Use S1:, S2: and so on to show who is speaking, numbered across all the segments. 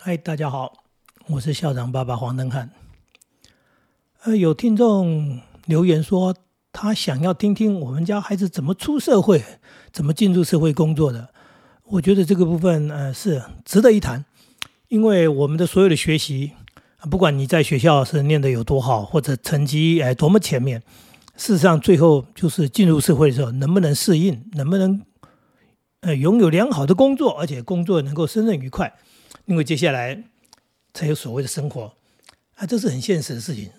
S1: 嗨，大家好，我是校长爸爸黄登汉。呃，有听众留言说，他想要听听我们家孩子怎么出社会，怎么进入社会工作的。我觉得这个部分呃是值得一谈，因为我们的所有的学习，不管你在学校是念的有多好，或者成绩哎多么前面，事实上最后就是进入社会的时候，能不能适应，能不能呃拥有良好的工作，而且工作能够胜任愉快。因为接下来才有所谓的生活啊，这是很现实的事情。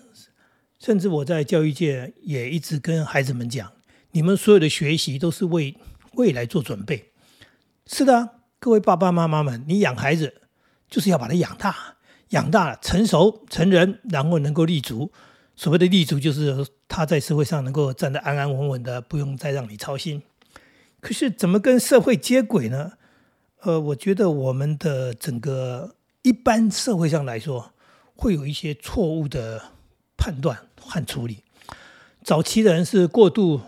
S1: 甚至我在教育界也一直跟孩子们讲：，你们所有的学习都是为未来做准备。是的，各位爸爸妈妈们，你养孩子就是要把他养大，养大成熟成人，然后能够立足。所谓的立足，就是他在社会上能够站得安安稳稳的，不用再让你操心。可是怎么跟社会接轨呢？呃，我觉得我们的整个一般社会上来说，会有一些错误的判断和处理。早期的人是过度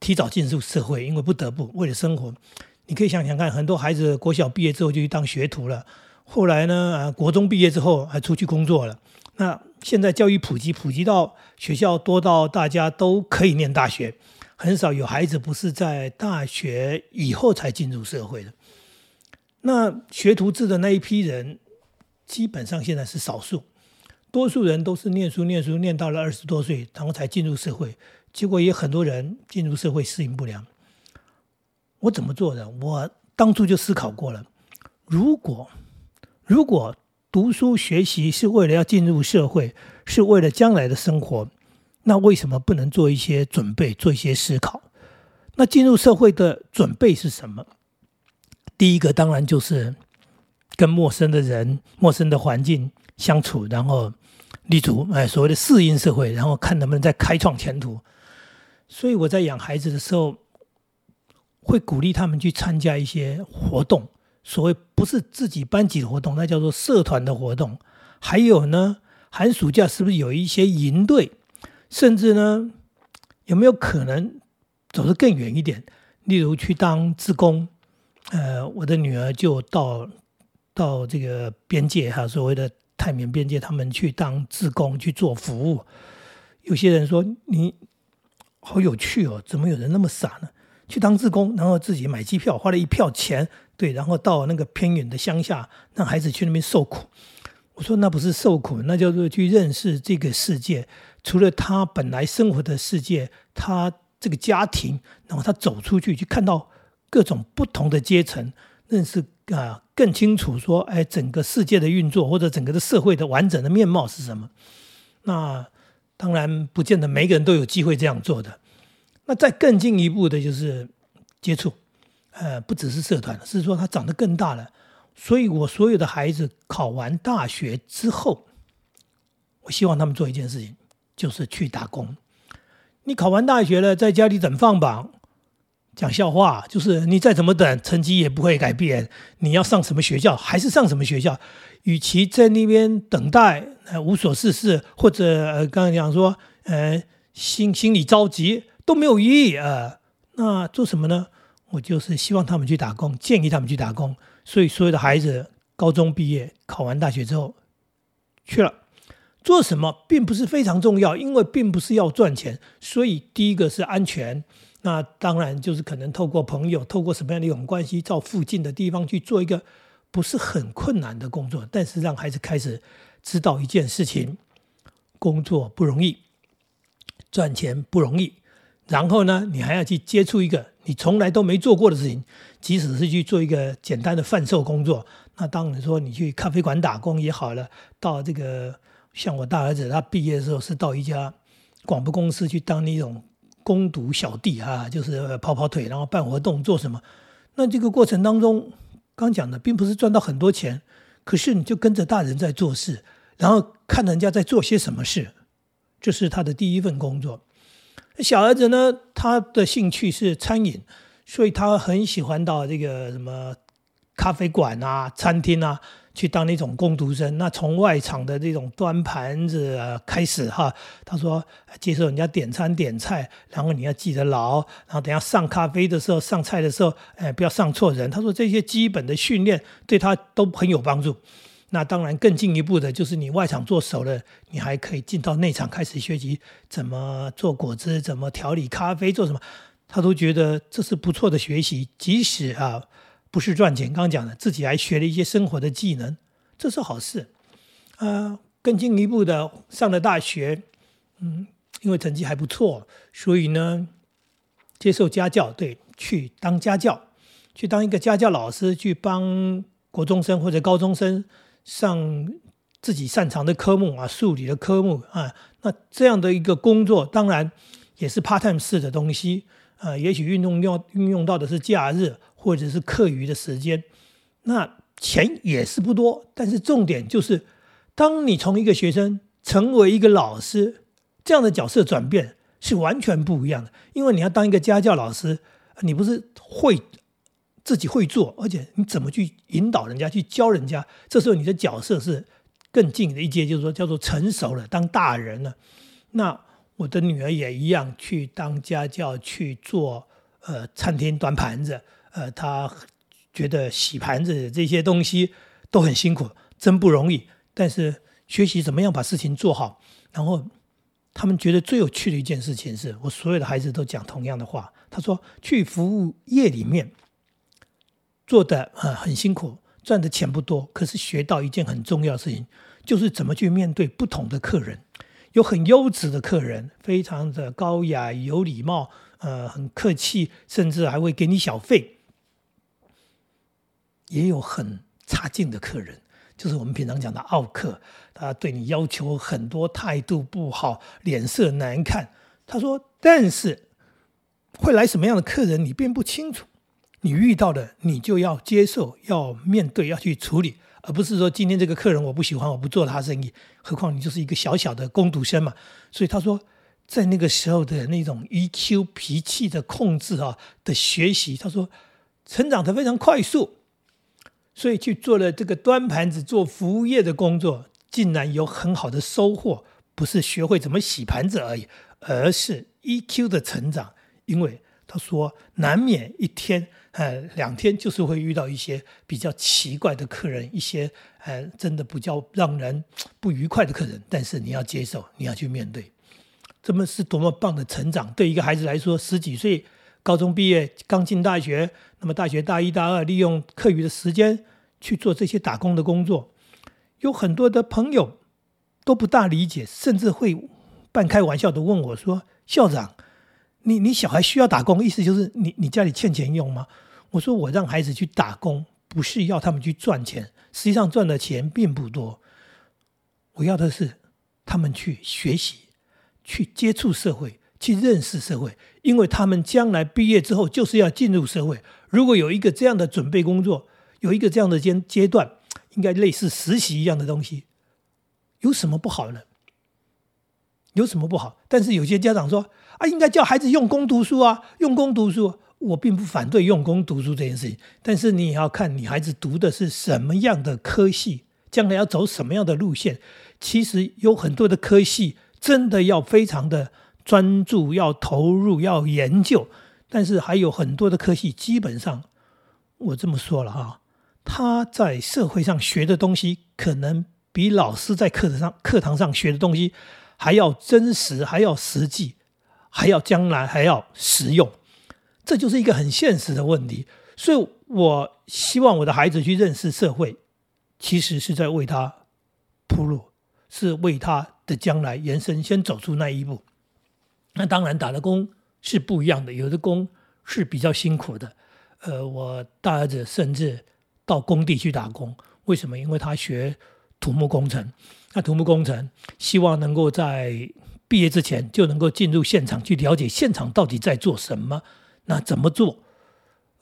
S1: 提早进入社会，因为不得不为了生活。你可以想想看，很多孩子国小毕业之后就去当学徒了，后来呢，啊，国中毕业之后还出去工作了。那现在教育普及，普及到学校多到大家都可以念大学，很少有孩子不是在大学以后才进入社会的。那学徒制的那一批人，基本上现在是少数，多数人都是念书念书念到了二十多岁，然后才进入社会。结果也很多人进入社会适应不良。我怎么做的？我当初就思考过了。如果如果读书学习是为了要进入社会，是为了将来的生活，那为什么不能做一些准备，做一些思考？那进入社会的准备是什么？第一个当然就是跟陌生的人、陌生的环境相处，然后立足，哎，所谓的适应社会，然后看能不能再开创前途。所以我在养孩子的时候，会鼓励他们去参加一些活动，所谓不是自己班级的活动，那叫做社团的活动。还有呢，寒暑假是不是有一些营队？甚至呢，有没有可能走得更远一点？例如去当志工。呃，我的女儿就到到这个边界哈，所谓的泰缅边界，他们去当志工去做服务。有些人说你好有趣哦，怎么有人那么傻呢？去当志工，然后自己买机票，花了一票钱，对，然后到那个偏远的乡下，让孩子去那边受苦。我说那不是受苦，那叫做去认识这个世界。除了他本来生活的世界，他这个家庭，然后他走出去去看到。各种不同的阶层认识啊，更清楚说，哎，整个世界的运作或者整个的社会的完整的面貌是什么？那当然不见得每个人都有机会这样做的。那再更进一步的就是接触，呃，不只是社团，是说他长得更大了。所以我所有的孩子考完大学之后，我希望他们做一件事情，就是去打工。你考完大学了，在家里等放榜。讲笑话，就是你再怎么等，成绩也不会改变。你要上什么学校，还是上什么学校？与其在那边等待，呃，无所事事，或者呃，刚才讲说，呃，心心里着急，都没有意义啊。那做什么呢？我就是希望他们去打工，建议他们去打工。所以所有的孩子高中毕业，考完大学之后去了，做什么并不是非常重要，因为并不是要赚钱。所以第一个是安全。那当然就是可能透过朋友，透过什么样的一种关系，到附近的地方去做一个不是很困难的工作，但是让孩子开始知道一件事情：工作不容易，赚钱不容易。然后呢，你还要去接触一个你从来都没做过的事情，即使是去做一个简单的贩售工作。那当然说你去咖啡馆打工也好了，到这个像我大儿子他毕业的时候是到一家广播公司去当那种。攻读小弟啊，就是跑跑腿，然后办活动做什么？那这个过程当中，刚讲的并不是赚到很多钱，可是你就跟着大人在做事，然后看人家在做些什么事，这是他的第一份工作。小儿子呢，他的兴趣是餐饮，所以他很喜欢到这个什么咖啡馆啊、餐厅啊。去当那种工读生，那从外场的这种端盘子开始哈，他说接受人家点餐点菜，然后你要记得牢，然后等下上咖啡的时候、上菜的时候，哎，不要上错人。他说这些基本的训练对他都很有帮助。那当然更进一步的就是你外场做熟了，你还可以进到内场开始学习怎么做果汁，怎么调理咖啡，做什么，他都觉得这是不错的学习。即使啊不是赚钱，刚刚讲的自己还学了一些生活的技能，这是好事。啊，更进一步的上了大学，嗯，因为成绩还不错，所以呢接受家教，对，去当家教，去当一个家教老师，去帮国中生或者高中生。上自己擅长的科目啊，数理的科目啊，那这样的一个工作，当然也是 part time 式的东西啊。也许运动要运用到的是假日或者是课余的时间，那钱也是不多。但是重点就是，当你从一个学生成为一个老师，这样的角色转变是完全不一样的。因为你要当一个家教老师，你不是会。自己会做，而且你怎么去引导人家去教人家？这时候你的角色是更近的一阶，就是说叫做成熟了，当大人了。那我的女儿也一样，去当家教，去做呃餐厅端盘子。呃，他觉得洗盘子这些东西都很辛苦，真不容易。但是学习怎么样把事情做好，然后他们觉得最有趣的一件事情是，我所有的孩子都讲同样的话。他说，去服务业里面。做的啊很辛苦，赚的钱不多，可是学到一件很重要的事情，就是怎么去面对不同的客人。有很优质的客人，非常的高雅有礼貌，呃，很客气，甚至还会给你小费。也有很差劲的客人，就是我们平常讲的傲客，他对你要求很多，态度不好，脸色难看。他说，但是会来什么样的客人，你并不清楚。你遇到的，你就要接受，要面对，要去处理，而不是说今天这个客人我不喜欢，我不做他生意。何况你就是一个小小的工读生嘛。所以他说，在那个时候的那种 EQ 脾气的控制啊的学习，他说成长的非常快速。所以去做了这个端盘子、做服务业的工作，竟然有很好的收获。不是学会怎么洗盘子而已，而是 EQ 的成长。因为他说，难免一天。呃，两天就是会遇到一些比较奇怪的客人，一些呃，真的比较让人不愉快的客人。但是你要接受，你要去面对，这么是多么棒的成长！对一个孩子来说，十几岁，高中毕业，刚进大学，那么大学大一、大二，利用课余的时间去做这些打工的工作，有很多的朋友都不大理解，甚至会半开玩笑的问我说：“校长，你你小孩需要打工，意思就是你你家里欠钱用吗？”我说我让孩子去打工，不是要他们去赚钱，实际上赚的钱并不多。我要的是他们去学习，去接触社会，去认识社会，因为他们将来毕业之后就是要进入社会。如果有一个这样的准备工作，有一个这样的阶阶段，应该类似实习一样的东西，有什么不好呢？有什么不好？但是有些家长说啊，应该叫孩子用功读书啊，用功读书。我并不反对用功读书这件事情，但是你也要看你孩子读的是什么样的科系，将来要走什么样的路线。其实有很多的科系真的要非常的专注，要投入，要研究。但是还有很多的科系，基本上我这么说了哈，他在社会上学的东西，可能比老师在课堂上课堂上学的东西还要真实，还要实际，还要将来还要实用。这就是一个很现实的问题，所以我希望我的孩子去认识社会，其实是在为他铺路，是为他的将来延伸，先走出那一步。那当然打的工是不一样的，有的工是比较辛苦的。呃，我大儿子甚至到工地去打工，为什么？因为他学土木工程，那土木工程希望能够在毕业之前就能够进入现场去了解现场到底在做什么。那怎么做？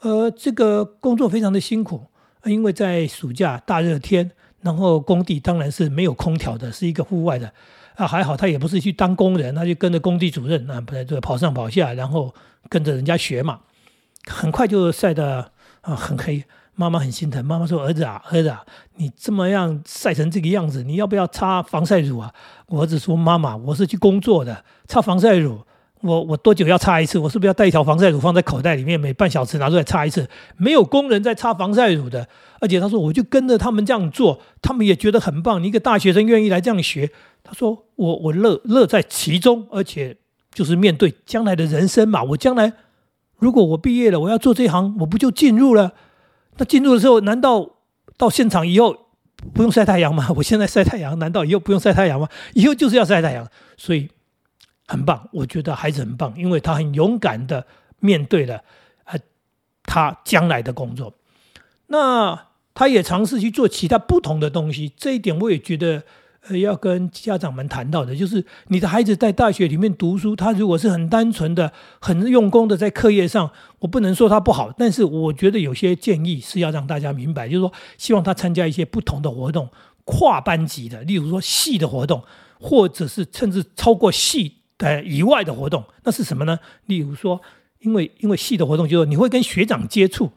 S1: 呃，这个工作非常的辛苦，因为在暑假大热天，然后工地当然是没有空调的，是一个户外的。啊，还好他也不是去当工人，他就跟着工地主任啊，不对，就跑上跑下，然后跟着人家学嘛。很快就晒得啊很黑，妈妈很心疼。妈妈说：“儿子啊，儿子啊，你这么样晒成这个样子，你要不要擦防晒乳啊？”我儿子说：“妈妈，我是去工作的，擦防晒乳。”我我多久要擦一次？我是不是要带一条防晒乳放在口袋里面，每半小时拿出来擦一次？没有工人在擦防晒乳的，而且他说我就跟着他们这样做，他们也觉得很棒。你一个大学生愿意来这样学，他说我我乐乐在其中，而且就是面对将来的人生嘛。我将来如果我毕业了，我要做这行，我不就进入了？那进入的时候，难道到现场以后不用晒太阳吗？我现在晒太阳，难道以后不用晒太阳吗？以后就是要晒太阳，所以。很棒，我觉得孩子很棒，因为他很勇敢的面对了，呃，他将来的工作。那他也尝试去做其他不同的东西，这一点我也觉得，呃，要跟家长们谈到的，就是你的孩子在大学里面读书，他如果是很单纯的、很用功的在课业上，我不能说他不好，但是我觉得有些建议是要让大家明白，就是说，希望他参加一些不同的活动，跨班级的，例如说系的活动，或者是甚至超过系。呃，以外的活动，那是什么呢？例如说，因为因为系的活动，就是你会跟学长接触，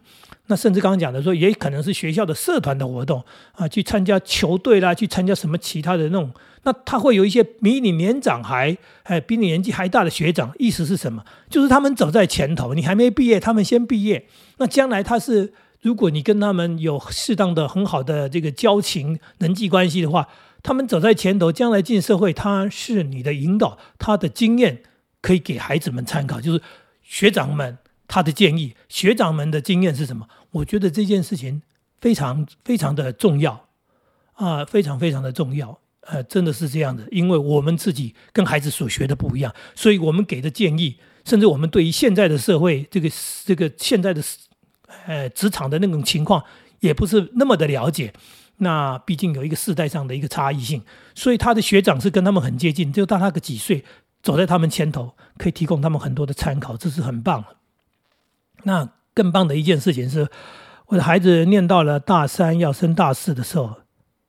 S1: 那甚至刚刚讲的说，也可能是学校的社团的活动啊，去参加球队啦，去参加什么其他的那种，那他会有一些比你年长还哎比你年纪还大的学长，意思是什么？就是他们走在前头，你还没毕业，他们先毕业，那将来他是如果你跟他们有适当的很好的这个交情人际关系的话。他们走在前头，将来进社会，他是你的引导，他的经验可以给孩子们参考。就是学长们他的建议，学长们的经验是什么？我觉得这件事情非常非常的重要啊，非常非常的重要。呃，真的是这样的，因为我们自己跟孩子所学的不一样，所以我们给的建议，甚至我们对于现在的社会，这个这个现在的呃职场的那种情况，也不是那么的了解。那毕竟有一个世代上的一个差异性，所以他的学长是跟他们很接近，就大他个几岁，走在他们前头，可以提供他们很多的参考，这是很棒。那更棒的一件事情是，我的孩子念到了大三要升大四的时候，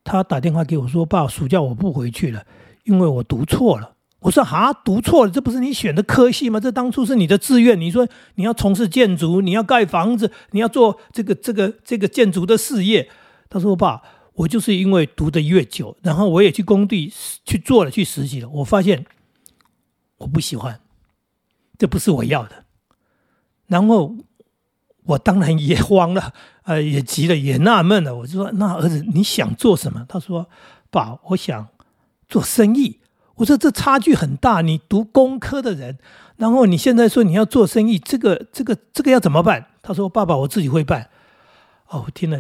S1: 他打电话给我说：“爸，暑假我不回去了，因为我读错了。”我说：“啊，读错了？这不是你选的科系吗？这当初是你的志愿。你说你要从事建筑，你要盖房子，你要做这个这个这个建筑的事业。”他说：“爸。”我就是因为读的越久，然后我也去工地去做了，去实习了。我发现我不喜欢，这不是我要的。然后我当然也慌了，呃，也急了，也纳闷了。我就说：“那儿子你想做什么？”他说：“爸，我想做生意。”我说：“这差距很大。你读工科的人，然后你现在说你要做生意，这个、这个、这个要怎么办？”他说：“爸爸，我自己会办。”哦，我听了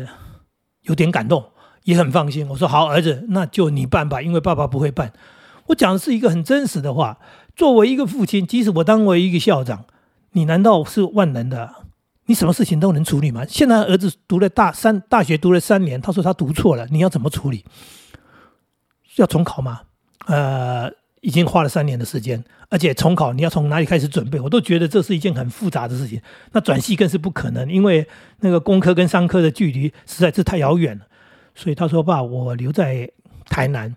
S1: 有点感动。也很放心，我说好，儿子，那就你办吧，因为爸爸不会办。我讲的是一个很真实的话。作为一个父亲，即使我当为一个校长，你难道是万能的？你什么事情都能处理吗？现在儿子读了大三，大学读了三年，他说他读错了，你要怎么处理？要重考吗？呃，已经花了三年的时间，而且重考你要从哪里开始准备？我都觉得这是一件很复杂的事情。那转系更是不可能，因为那个工科跟商科的距离实在是太遥远了。所以他说：“爸，我留在台南，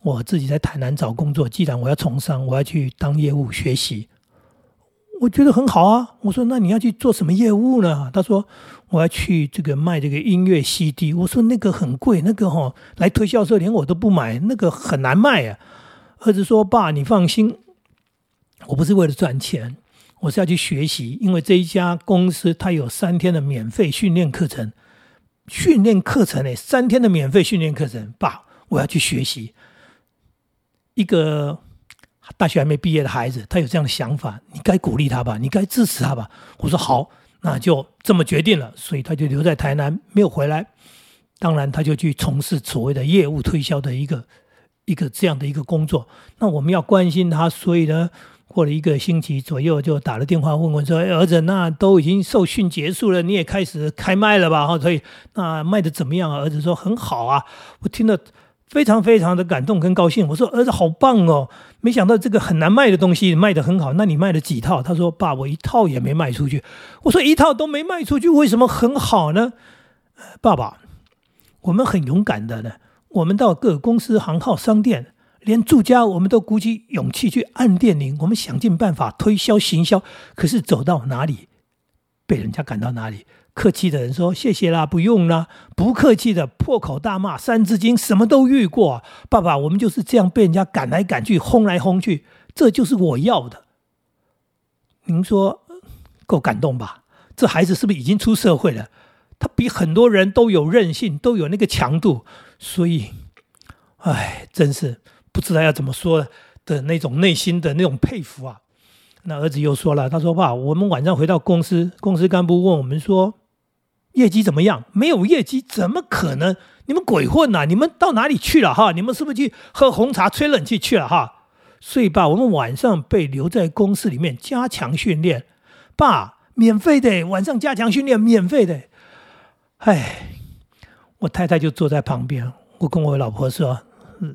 S1: 我自己在台南找工作。既然我要从商，我要去当业务学习，我觉得很好啊。”我说：“那你要去做什么业务呢？”他说：“我要去这个卖这个音乐 CD。”我说：“那个很贵，那个哈来推销的时候连我都不买，那个很难卖啊。”儿子说：“爸，你放心，我不是为了赚钱，我是要去学习，因为这一家公司它有三天的免费训练课程。”训练课程呢？三天的免费训练课程，爸，我要去学习。一个大学还没毕业的孩子，他有这样的想法，你该鼓励他吧，你该支持他吧。我说好，那就这么决定了。所以他就留在台南，没有回来。当然，他就去从事所谓的业务推销的一个一个这样的一个工作。那我们要关心他，所以呢。过了一个星期左右，就打了电话问问说：“儿子，那都已经受训结束了，你也开始开卖了吧？哈，所以那卖的怎么样啊？”儿子说：“很好啊。”我听了非常非常的感动跟高兴。我说：“儿子好棒哦！没想到这个很难卖的东西卖的很好。那你卖了几套？”他说：“爸，我一套也没卖出去。”我说：“一套都没卖出去，为什么很好呢？”爸爸，我们很勇敢的呢。我们到各公司行号商店。连住家我们都鼓起勇气去按电铃，我们想尽办法推销行销，可是走到哪里，被人家赶到哪里。客气的人说谢谢啦，不用啦；不客气的破口大骂，三字经什么都遇过。爸爸，我们就是这样被人家赶来赶去，轰来轰去，这就是我要的。您说够感动吧？这孩子是不是已经出社会了？他比很多人都有韧性，都有那个强度，所以，哎，真是不知道要怎么说的那种内心的那种佩服啊！那儿子又说了，他说：“爸，我们晚上回到公司，公司干部问我们说，业绩怎么样？没有业绩，怎么可能？你们鬼混呐！你们到哪里去了？哈，你们是不是去喝红茶、吹冷气去了？哈，所以爸，我们晚上被留在公司里面加强训练，爸，免费的，晚上加强训练，免费的。哎，我太太就坐在旁边，我跟我老婆说：，嗯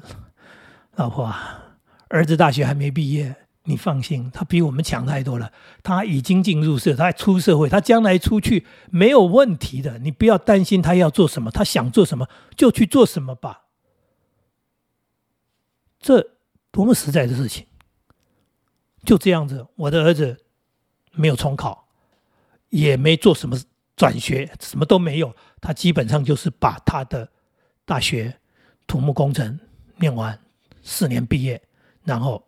S1: 老婆啊，儿子大学还没毕业。”你放心，他比我们强太多了。他已经进入社，他出社会，他将来出去没有问题的。你不要担心他要做什么，他想做什么就去做什么吧。这多么实在的事情！就这样子，我的儿子没有重考，也没做什么转学，什么都没有。他基本上就是把他的大学土木工程念完，四年毕业，然后。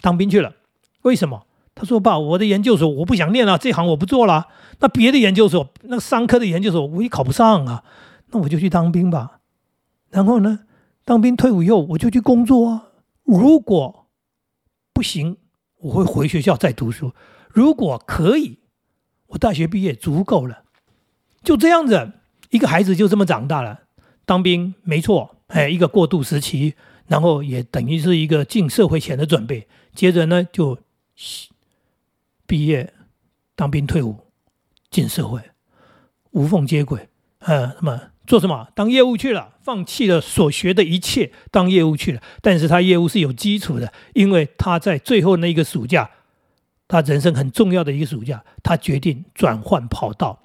S1: 当兵去了，为什么？他说：“爸，我的研究所我不想念了，这行我不做了。那别的研究所，那商科的研究所我也考不上啊，那我就去当兵吧。然后呢，当兵退伍以后我就去工作啊。如果不行，我会回学校再读书。如果可以，我大学毕业足够了。就这样子，一个孩子就这么长大了。当兵没错，哎，一个过渡时期，然后也等于是一个进社会前的准备。”接着呢，就毕业、当兵、退伍、进社会，无缝接轨。呃，那么做什么？当业务去了，放弃了所学的一切，当业务去了。但是他业务是有基础的，因为他在最后那一个暑假，他人生很重要的一个暑假，他决定转换跑道。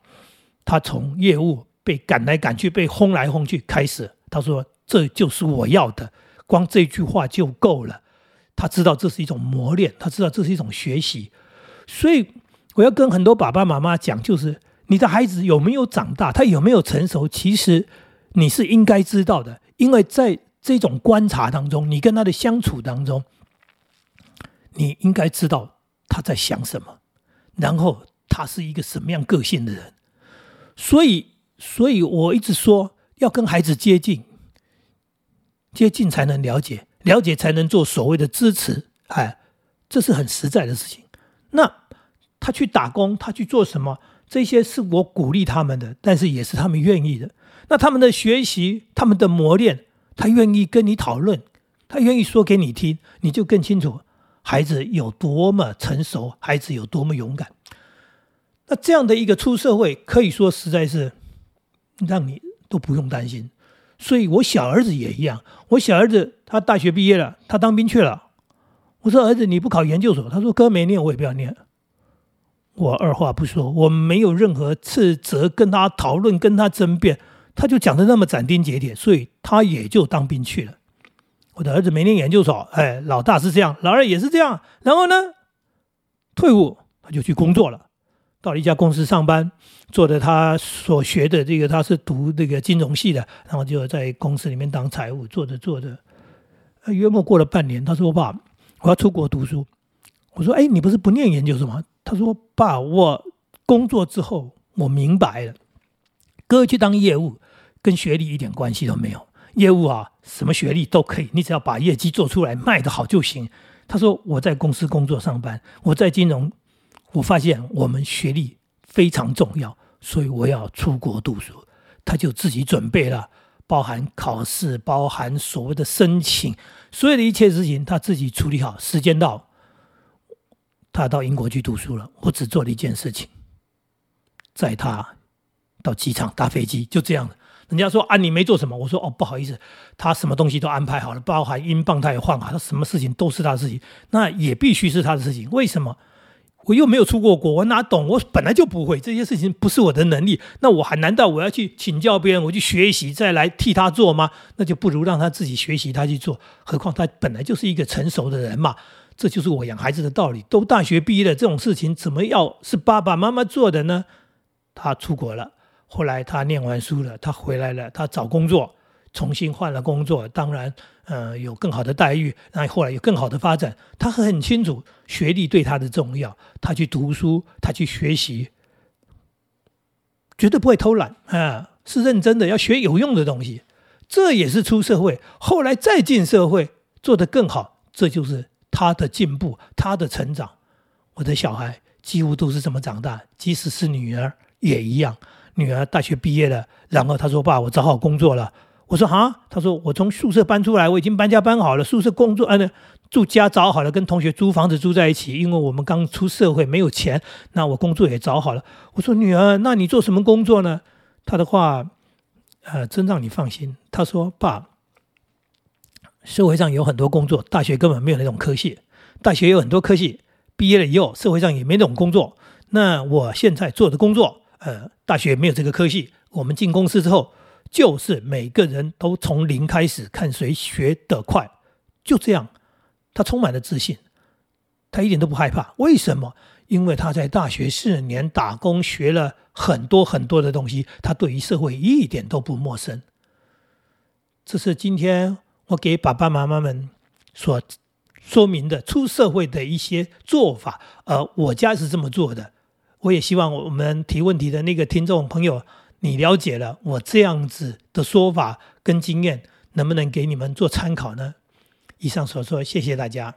S1: 他从业务被赶来赶去，被轰来轰去，开始他说：“这就是我要的。”光这句话就够了。他知道这是一种磨练，他知道这是一种学习，所以我要跟很多爸爸妈妈讲，就是你的孩子有没有长大，他有没有成熟，其实你是应该知道的，因为在这种观察当中，你跟他的相处当中，你应该知道他在想什么，然后他是一个什么样个性的人。所以，所以我一直说要跟孩子接近，接近才能了解。了解才能做所谓的支持，哎，这是很实在的事情。那他去打工，他去做什么？这些是我鼓励他们的，但是也是他们愿意的。那他们的学习，他们的磨练，他愿意跟你讨论，他愿意说给你听，你就更清楚孩子有多么成熟，孩子有多么勇敢。那这样的一个出社会，可以说实在是让你都不用担心。所以我小儿子也一样，我小儿子他大学毕业了，他当兵去了。我说儿子你不考研究所，他说哥没念我也不要念。我二话不说，我没有任何斥责，跟他讨论，跟他争辩，他就讲的那么斩钉截铁，所以他也就当兵去了。我的儿子没念研究所，哎，老大是这样，老二也是这样，然后呢，退伍他就去工作了。到了一家公司上班，做的他所学的这个，他是读这个金融系的，然后就在公司里面当财务，做着做着，约莫过了半年，他说：“爸，我要出国读书。”我说：“哎，你不是不念研究生吗？”他说：“爸，我工作之后，我明白了，哥去当业务跟学历一点关系都没有，业务啊，什么学历都可以，你只要把业绩做出来，卖得好就行。”他说：“我在公司工作上班，我在金融。”我发现我们学历非常重要，所以我要出国读书。他就自己准备了，包含考试，包含所谓的申请，所有的一切事情他自己处理好。时间到，他到英国去读书了。我只做了一件事情，载他到机场搭飞机，就这样人家说啊，你没做什么？我说哦，不好意思，他什么东西都安排好了，包含英镑他也换好，他什么事情都是他的事情，那也必须是他的事情。为什么？我又没有出过国，我哪懂？我本来就不会这些事情，不是我的能力。那我还难道我要去请教别人，我去学习再来替他做吗？那就不如让他自己学习，他去做。何况他本来就是一个成熟的人嘛。这就是我养孩子的道理。都大学毕业了，这种事情怎么要是爸爸妈妈做的呢？他出国了，后来他念完书了，他回来了，他找工作，重新换了工作，当然，呃，有更好的待遇，然后后来有更好的发展。他很清楚学历对他的重要，他去读书，他去学习，绝对不会偷懒啊，是认真的，要学有用的东西。这也是出社会，后来再进社会做得更好，这就是他的进步，他的成长。我的小孩几乎都是这么长大，即使是女儿也一样。女儿大学毕业了，然后她说：“爸，我找好工作了。”我说：“啊？”他说：“我从宿舍搬出来，我已经搬家搬好了，宿舍工作，呃，住家找好了，跟同学租房子住在一起。因为我们刚出社会没有钱，那我工作也找好了。”我说：“女儿，那你做什么工作呢？”他的话，呃，真让你放心。他说：“爸，社会上有很多工作，大学根本没有那种科系。大学有很多科系，毕业了以后，社会上也没那种工作。那我现在做的工作。”呃，大学没有这个科系，我们进公司之后，就是每个人都从零开始，看谁学得快，就这样。他充满了自信，他一点都不害怕。为什么？因为他在大学四年打工，学了很多很多的东西，他对于社会一点都不陌生。这是今天我给爸爸妈妈们所说明的出社会的一些做法，而我家是这么做的。我也希望我们提问题的那个听众朋友，你了解了我这样子的说法跟经验，能不能给你们做参考呢？以上所说，谢谢大家。